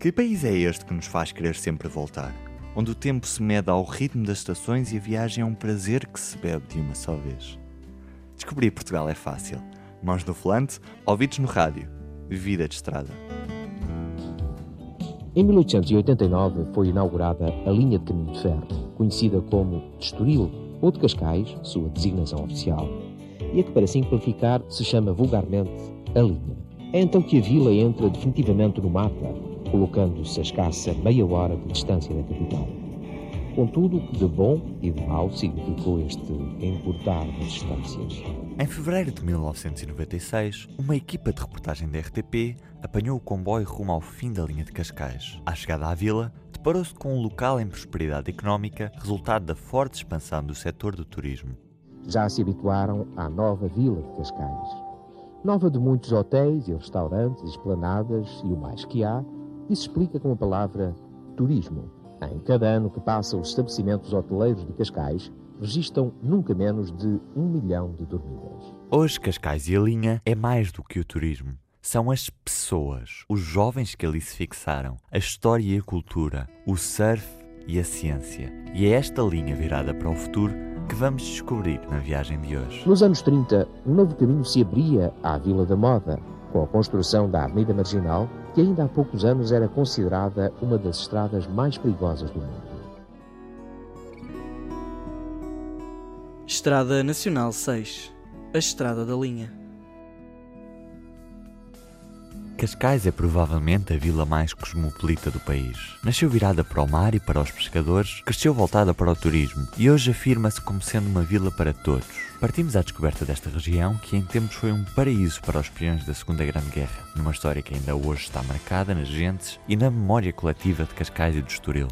Que país é este que nos faz querer sempre voltar? Onde o tempo se mede ao ritmo das estações e a viagem é um prazer que se bebe de uma só vez. Descobrir Portugal é fácil. Mãos no volante, ouvidos no rádio. Vida de estrada. Em 1889 foi inaugurada a linha de caminho de ferro, conhecida como de Estoril ou de Cascais, sua designação oficial, e a que, para simplificar, se chama vulgarmente a linha. É então que a vila entra definitivamente no mapa, colocando-se a escassa meia hora de distância da capital. Contudo, de bom e de mau significou este encurtar das distâncias. Em fevereiro de 1996, uma equipa de reportagem da RTP apanhou o comboio rumo ao fim da linha de Cascais. À chegada à vila, deparou-se com um local em prosperidade económica, resultado da forte expansão do setor do turismo. Já se habituaram à nova vila de Cascais. Nova de muitos hotéis e restaurantes, esplanadas e o mais que há, e se explica com a palavra turismo. Em cada ano que passa, os estabelecimentos hoteleiros de Cascais registram nunca menos de um milhão de dormidas. Hoje, Cascais e a linha é mais do que o turismo. São as pessoas, os jovens que ali se fixaram, a história e a cultura, o surf e a ciência. E é esta linha virada para o futuro que vamos descobrir na viagem de hoje. Nos anos 30, um novo caminho se abria à Vila da Moda, com a construção da Avenida Marginal, que ainda há poucos anos era considerada uma das estradas mais perigosas do mundo. Estrada Nacional 6 A Estrada da Linha Cascais é provavelmente a vila mais cosmopolita do país. Nasceu virada para o mar e para os pescadores, cresceu voltada para o turismo e hoje afirma-se como sendo uma vila para todos. Partimos à descoberta desta região, que em tempos foi um paraíso para os peões da Segunda Grande Guerra, numa história que ainda hoje está marcada nas gentes e na memória coletiva de Cascais e do Estoril.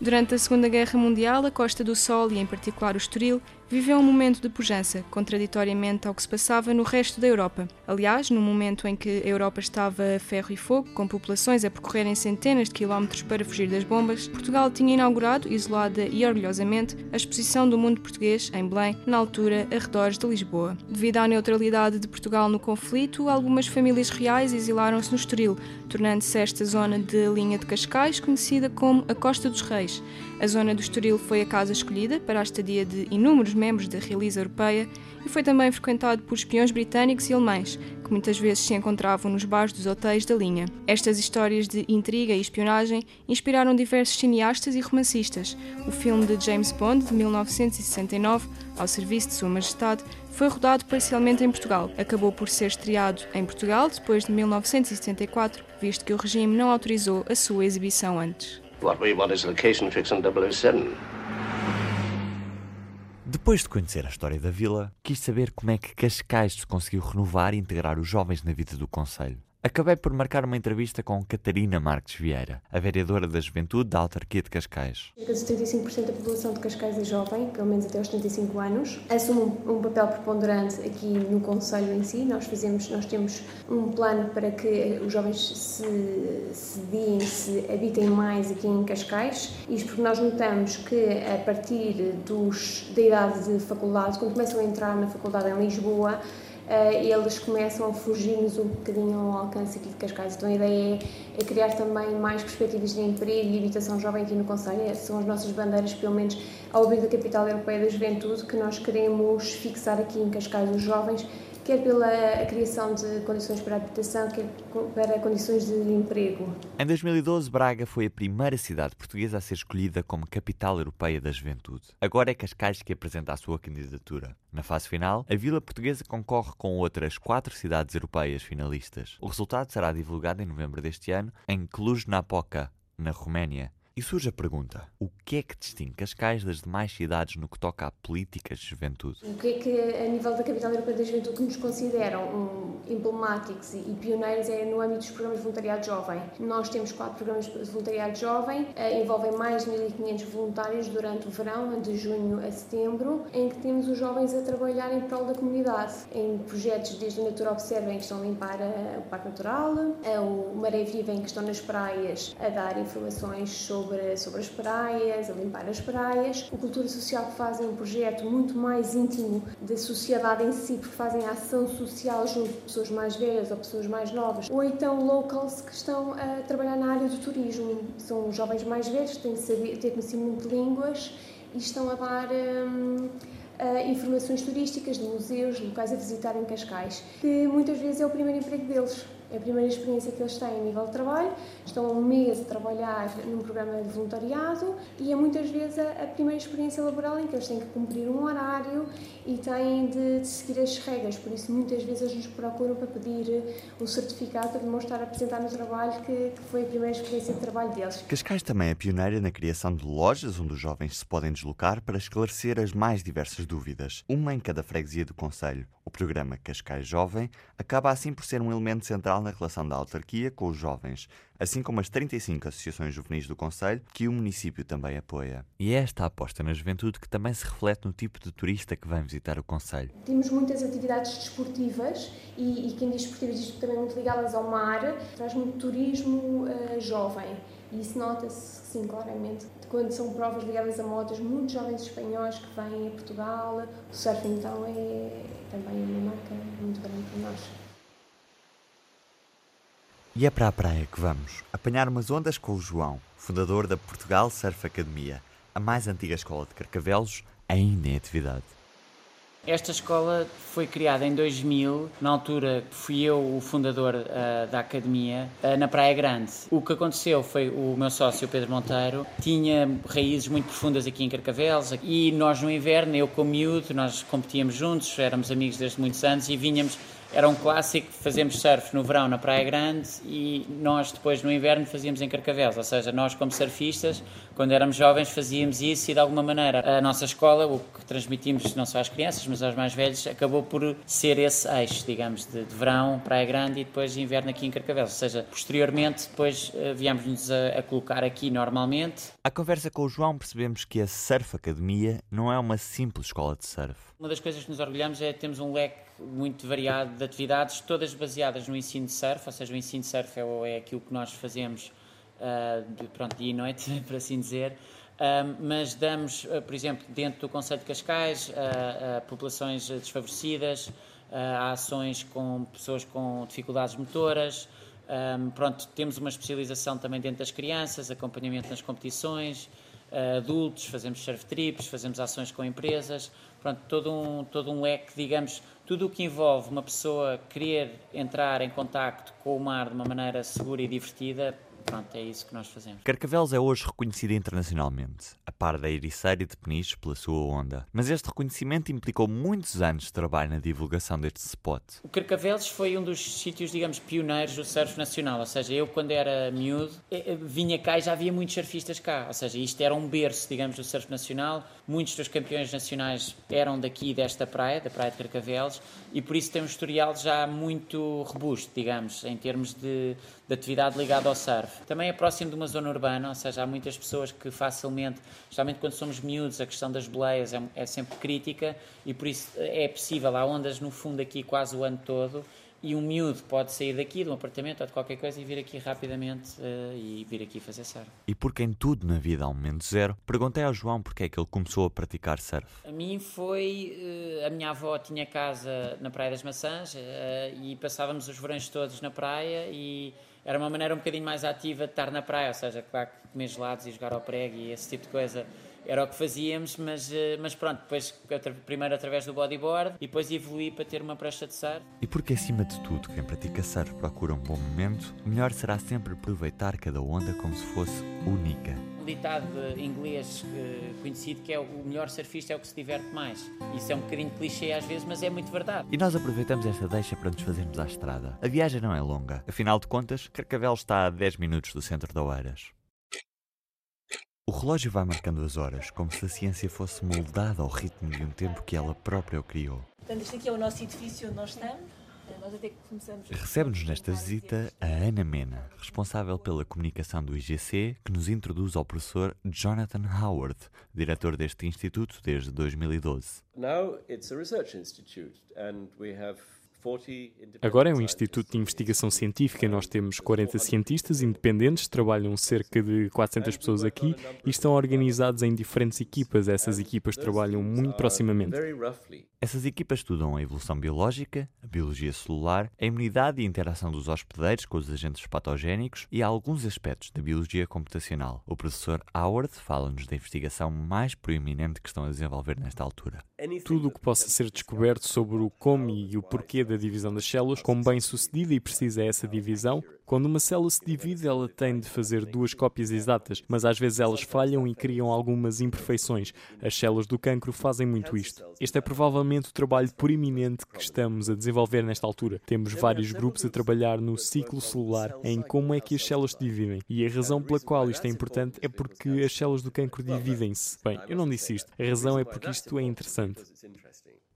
Durante a Segunda Guerra Mundial, a Costa do Sol e, em particular, o Estoril, viveu um momento de pujança, contraditoriamente ao que se passava no resto da Europa. Aliás, no momento em que a Europa estava a ferro e fogo, com populações a percorrerem centenas de quilómetros para fugir das bombas, Portugal tinha inaugurado, isolada e orgulhosamente, a exposição do mundo português, em Belém, na altura, arredores de Lisboa. Devido à neutralidade de Portugal no conflito, algumas famílias reais exilaram-se no Estoril, tornando-se esta zona de linha de Cascais conhecida como a Costa dos Reis. A zona do Estoril foi a casa escolhida para a estadia de inúmeros membros da realeza europeia e foi também frequentado por espiões britânicos e alemães, que muitas vezes se encontravam nos bares dos hotéis da linha. Estas histórias de intriga e espionagem inspiraram diversos cineastas e romancistas. O filme de James Bond, de 1969, Ao Serviço de Sua Majestade, foi rodado parcialmente em Portugal. Acabou por ser estreado em Portugal depois de 1974, visto que o regime não autorizou a sua exibição antes. What we want is location fix on 007. Depois de conhecer a história da vila, quis saber como é que Cascais se conseguiu renovar e integrar os jovens na vida do Conselho. Acabei por marcar uma entrevista com Catarina Marques Vieira, a vereadora da Juventude da Autarquia de Cascais. Cerca de 75% da população de Cascais é jovem, pelo menos até aos 75 anos. Assume um, papel preponderante aqui no Conselho em si. Nós fizemos, nós temos um plano para que os jovens se, se se habitem mais aqui em Cascais. Isto porque nós notamos que a partir dos, da idade de faculdade, quando começam a entrar na faculdade em Lisboa, uh, eles começam a fugir-nos um bocadinho ao alcance aqui de Cascais. Então a ideia é, é, criar também mais perspectivas de emprego e habitação jovem aqui no Conselho. Essas são as nossas bandeiras, pelo menos ao abrigo da Capital Europeia da Juventude, que nós queremos fixar aqui em Cascais os jovens quer pela criação de condições para habitação, quer para condições de emprego. Em 2012, Braga foi a primeira cidade portuguesa a ser escolhida como capital europeia da juventude. Agora é Cascais que apresenta a sua candidatura. Na fase final, a vila portuguesa concorre com outras quatro cidades europeias finalistas. O resultado será divulgado em novembro deste ano em Cluj-Napoca, na Roménia. E surge a pergunta: o que é que distingue Cascais das demais cidades no que toca a políticas de juventude? O que é que, a nível da Capital Europeia da Juventude, que nos consideram um, emblemáticos e, pioneiros é no âmbito dos programas de voluntariado jovem. Nós temos quatro programas de voluntariado jovem, uh, envolvem mais de 1.500 voluntários durante o verão, de junho a setembro, em que temos os jovens a trabalhar em prol da comunidade, em projetos desde o Natura Observa, em que estão a limpar a, o Parque Natural, a, o Maré Viva, em que estão nas praias a dar informações sobre sobre, sobre as praias, a limpar as praias. O Cultura Social fazem um projeto muito mais íntimo da sociedade em si, porque fazem ação social junto de pessoas mais velhas ou pessoas mais novas, ou então locals que estão a trabalhar na área do turismo. São jovens mais velhos que têm saber, ter conhecimento de línguas e estão a dar. Hum, uh, informações turísticas de museus, locais a visitar em Cascais, que muitas vezes é o primeiro emprego deles. É a primeira experiência que eles têm a nível de trabalho, estão um mês a trabalhar num programa de voluntariado e é muitas vezes a, primeira experiência laboral em que eles têm que cumprir um horário e têm de, de, seguir as regras. Por isso, muitas vezes nos procuram para pedir um certificado para demonstrar, apresentar no trabalho que, que foi a primeira experiência de trabalho deles. Cascais também é pioneira na criação de lojas onde os jovens se podem deslocar para esclarecer as mais diversas dúvidas, uma em cada freguesia do Conselho. O programa Cascais Jovem acaba assim por ser um elemento central na relação da autarquia com os jovens, assim como as 35 associações juvenis do Conselho, que o município também apoia. E é esta aposta na juventude que também se reflete no tipo de turista que vem visitar o Conselho. Temos muitas atividades desportivas e, e quem diz desportivas diz também muito ligadas ao mar, traz muito turismo uh, jovem. E isso nota-se, sim, claramente. Quando são provas ligadas a motas, muitos jovens espanhóis que vêm a Portugal. O surf, então, é também uma marca muito grande para nós. E é para a praia que vamos, apanhar umas ondas com o João, fundador da Portugal Surf Academia, a mais antiga escola de Carcavelos ainda em atividade. Esta escola foi criada em 2000, na altura fui eu o fundador uh, da academia, uh, na Praia Grande. O que aconteceu foi o meu sócio Pedro Monteiro tinha raízes muito profundas aqui em Carcavelos e nós no inverno, eu com o miúdo, nós competíamos juntos, éramos amigos desde muitos anos e vinhamos era um clássico, fazemos surf no verão na Praia Grande e nós depois no inverno fazíamos em Carcavelos, ou seja, nós como surfistas, quando éramos jovens fazíamos isso e de alguma maneira a nossa escola, o que transmitimos não só às crianças, mas aos mais velhos, acabou por ser esse eixo, digamos, de, de verão, Praia Grande e depois de inverno aqui em Carcavelos, ou seja, posteriormente depois uh, viemos-nos a, a colocar aqui normalmente. À conversa com o João percebemos que a Surf Academia não é uma simples escola de surf. Uma das coisas que nos orgulhamos é temos um leque muito variado de atividades, todas baseadas no ensino de surf, ou seja, o ensino de surf é, é aquilo que nós fazemos uh, de, pronto, dia e noite, por assim dizer. Uh, mas damos, uh, por exemplo, dentro do Conselho de Cascais, a populações desfavorecidas, a ações com pessoas com dificuldades motoras. Um, pronto, temos uma especialização também dentro das crianças, acompanhamento nas competições, adultos, fazemos surf trips, fazemos ações com empresas, pronto, todo um, todo um leque, digamos, tudo o que envolve uma pessoa querer entrar em contacto com o mar de uma maneira segura e divertida, pronto, é isso que nós fazemos. Carcavelos é hoje reconhecida internacionalmente, a par da Ericeira e de Peniche pela sua onda. Mas este reconhecimento implicou muitos anos de trabalho na divulgação deste spot. O Carcavelos foi um dos sítios, digamos, pioneiros do surf nacional. Ou seja, eu quando era miúdo, eh, eh, vinha cá e já havia muitos surfistas cá. Ou seja, isto era um berço, digamos, do surf nacional. Muitos dos campeões nacionais eram daqui, desta praia, da praia de Carcavelos, e por isso tem um historial já muito robusto, digamos, em termos de, de atividade ligada ao surf. Também é próximo de uma zona urbana, ou seja, há muitas pessoas que facilmente, especialmente quando somos miúdos, a questão das boleias é, é sempre crítica e por isso é possível, há ondas no fundo aqui quase o ano todo e um miúdo pode sair daqui, de um apartamento ou de qualquer coisa e vir aqui rapidamente uh, e vir aqui fazer surf. E porque em tudo na vida há um momento zero, perguntei ao João porque é que ele começou a praticar surf. A mim foi. Uh, a minha avó tinha casa na Praia das Maçãs uh, e passávamos os verões todos na praia e era uma maneira um bocadinho mais ativa de estar na praia, ou seja, claro comer gelados e jogar ao prego e esse tipo de coisa era o que fazíamos, mas, eh, mas pronto, depois primeiro através do bodyboard e depois evoluí para ter uma prancha de surf. E porque acima de tudo quem pratica surf procura um bom momento, o melhor será sempre aproveitar cada onda como se fosse única um ditado inglês eh, conhecido que é o melhor surfista é o que se diverte mais. Isso é um bocadinho clichê às vezes, mas é muito verdade. E nós aproveitamos esta deixa para nos fazermos à estrada. A viagem não é longa. Afinal de contas, Carcavel está a 10 minutos do centro da Oeiras. O relógio vai marcando as horas, como se a ciência fosse moldada ao ritmo de um tempo que ela própria o criou. Portanto, este aqui é o nosso edifício onde nós estamos. Recebe-nos nesta visita a Ana Mena, responsável pela comunicação do IGC, que nos introduz ao professor Jonathan Howard, diretor deste instituto desde 2012. Now it's a research institute and we have Agora é um instituto de investigação científica. Nós temos 40 cientistas independentes, trabalham cerca de 400 pessoas aqui e estão organizados em diferentes equipas. Essas equipas trabalham muito proximamente. Essas equipas estudam a evolução biológica, a biologia celular, a imunidade e a interação dos hospedeiros com os agentes patogénicos e alguns aspectos da biologia computacional. O professor Howard fala-nos da investigação mais proeminente que estão a desenvolver nesta altura. Tudo o que possa ser descoberto sobre o como e o porquê da divisão das células, como bem sucedida e precisa é essa divisão, quando uma célula se divide, ela tem de fazer duas cópias exatas, mas às vezes elas falham e criam algumas imperfeições. As células do cancro fazem muito isto. Este é provavelmente o trabalho proeminente que estamos a desenvolver nesta altura. Temos vários grupos a trabalhar no ciclo celular, em como é que as células se dividem. E a razão pela qual isto é importante é porque as células do cancro dividem-se. Bem, eu não disse isto. A razão é porque isto é interessante.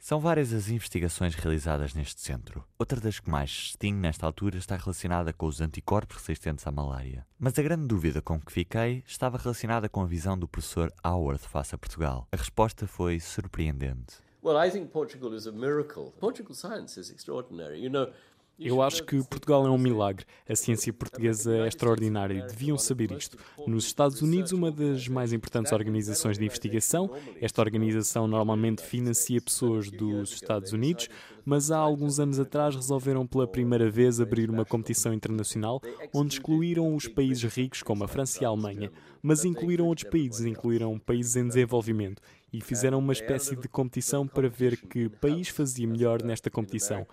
São várias as investigações realizadas neste centro. Outra das que mais distingue nesta altura está relacionada com os anticorpos resistentes à malária. Mas a grande dúvida com que fiquei estava relacionada com a visão do professor Howard face a Portugal. A resposta foi surpreendente. Well, I think Portugal is a miracle. Portugal science is extraordinary. You know, eu acho que Portugal é um milagre. A ciência portuguesa é extraordinária. Deviam saber isto. Nos Estados Unidos, uma das mais importantes organizações de investigação, esta organização normalmente financia pessoas dos Estados Unidos, mas há alguns anos atrás resolveram pela primeira vez abrir uma competição internacional onde excluíram os países ricos, como a França e a Alemanha, mas incluíram outros países, incluíram países em desenvolvimento e fizeram uma espécie de competição para ver que país fazia melhor nesta competição.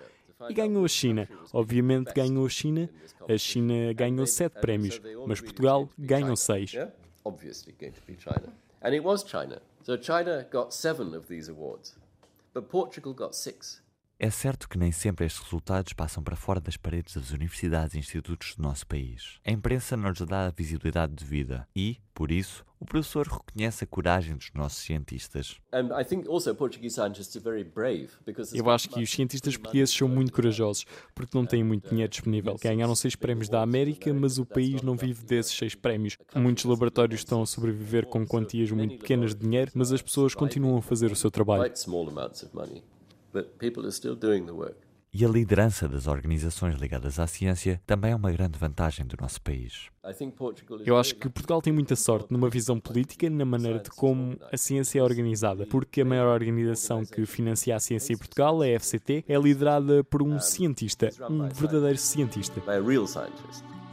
E ganhou a China. Obviamente ganhou a China. A China ganhou sete prémios, mas Portugal ganhou seis. And it was China. So China got seven of these awards, but Portugal got six. É certo que nem sempre estes resultados passam para fora das paredes das universidades e institutos do nosso país. A imprensa não nos dá a visibilidade devida e, por isso, o professor reconhece a coragem dos nossos cientistas. Eu acho que os cientistas portugueses são muito corajosos porque não têm muito dinheiro disponível. Ganharam seis prémios da América, mas o país não vive desses seis prémios. Muitos laboratórios estão a sobreviver com quantias muito pequenas de dinheiro, mas as pessoas continuam a fazer o seu trabalho but people are still doing the work. E a liderança das organizações ligadas à ciência também é uma grande vantagem do nosso país. Eu acho que Portugal tem muita sorte numa visão política na maneira de como a ciência é organizada, porque a maior organização que financia a ciência em Portugal, a FCT, é liderada por um cientista, um verdadeiro cientista.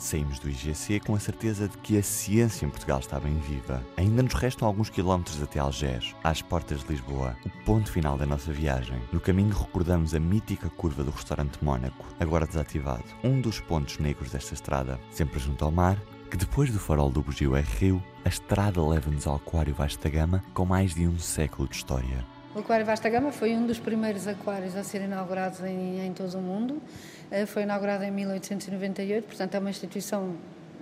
Saímos do IGC com a certeza de que a ciência em Portugal está bem viva. Ainda nos restam alguns quilómetros até Algés, às portas de Lisboa, o ponto final da nossa viagem. No caminho recordamos a mítica curva do restaurante Mónaco, agora desativado, um dos pontos negros desta estrada, sempre junto ao mar, que depois do farol do Bugio R Rio, a estrada leva-nos ao Aquário Vasta Gama com mais de um século de história. O Aquário Vasta Gama foi um dos primeiros aquários a serem inaugurados em, em todo o mundo. Eh, foi inaugurado em 1898, portanto é uma instituição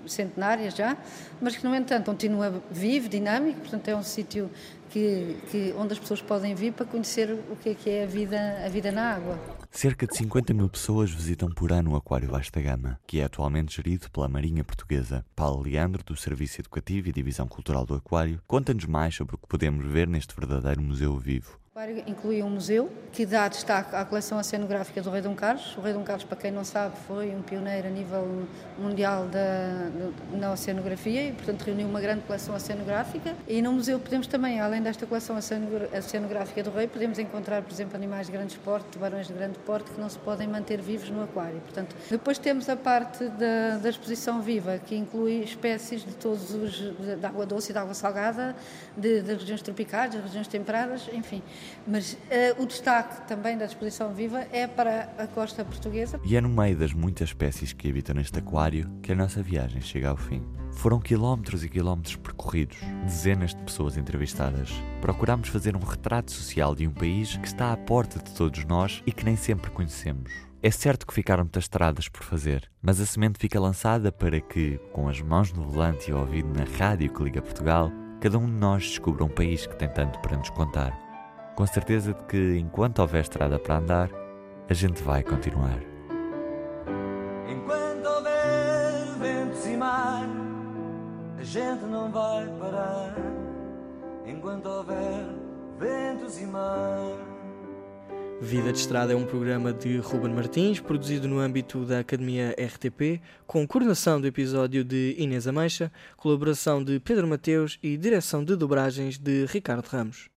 centenária já, mas que, no entanto, continua vivo, dinâmico, portanto é um sítio que, que, onde as pessoas podem vir para conhecer o que é, que é a, vida, a vida na água. Cerca de 50 mil pessoas visitam por ano o Aquário Vasta Gama, que é atualmente gerido pela Marinha Portuguesa. Paulo Leandro, do Serviço Educativo e Divisão Cultural do Aquário, conta-nos mais sobre o que podemos ver neste verdadeiro museu vivo. Inclui um museu que dá destaque à coleção oceanográfica do Rei Dom Carlos. O Rei Dom Carlos, para quem não sabe, foi um pioneiro a nível mundial da, na oceanografia e, portanto, reuniu uma grande coleção oceanográfica. E no museu podemos também, além desta coleção oceanográfica do Rei, podemos encontrar, por exemplo, animais de grande porte, tubarões de grande porte, que não se podem manter vivos no aquário. Portanto, depois temos a parte da, da exposição viva, que inclui espécies de todos os, de, água doce e de água salgada, de, de regiões tropicais, de regiões temperadas, enfim. Mas uh, o destaque também da exposição viva é para a costa portuguesa. E é no meio das muitas espécies que habitam neste aquário que a nossa viagem chega ao fim. Foram quilómetros e quilómetros percorridos, dezenas de pessoas entrevistadas. Procurámos fazer um retrato social de um país que está à porta de todos nós e que nem sempre conhecemos. É certo que ficaram muitas estradas por fazer, mas a semente fica lançada para que, com as mãos no volante e ouvido na rádio que liga Portugal, cada um de nós descubra um país que tem tanto para nos contar com certeza de que enquanto houver estrada para andar, a gente vai continuar. Enquanto houver ventos e mar, a gente não vai parar. Enquanto houver ventos e mar. Vida de Estrada é um programa de Ruben Martins, produzido no âmbito da Academia RTP, com coordenação do episódio de Inês Ameixa, colaboração de Pedro Mateus e direção de dobragens de Ricardo Ramos.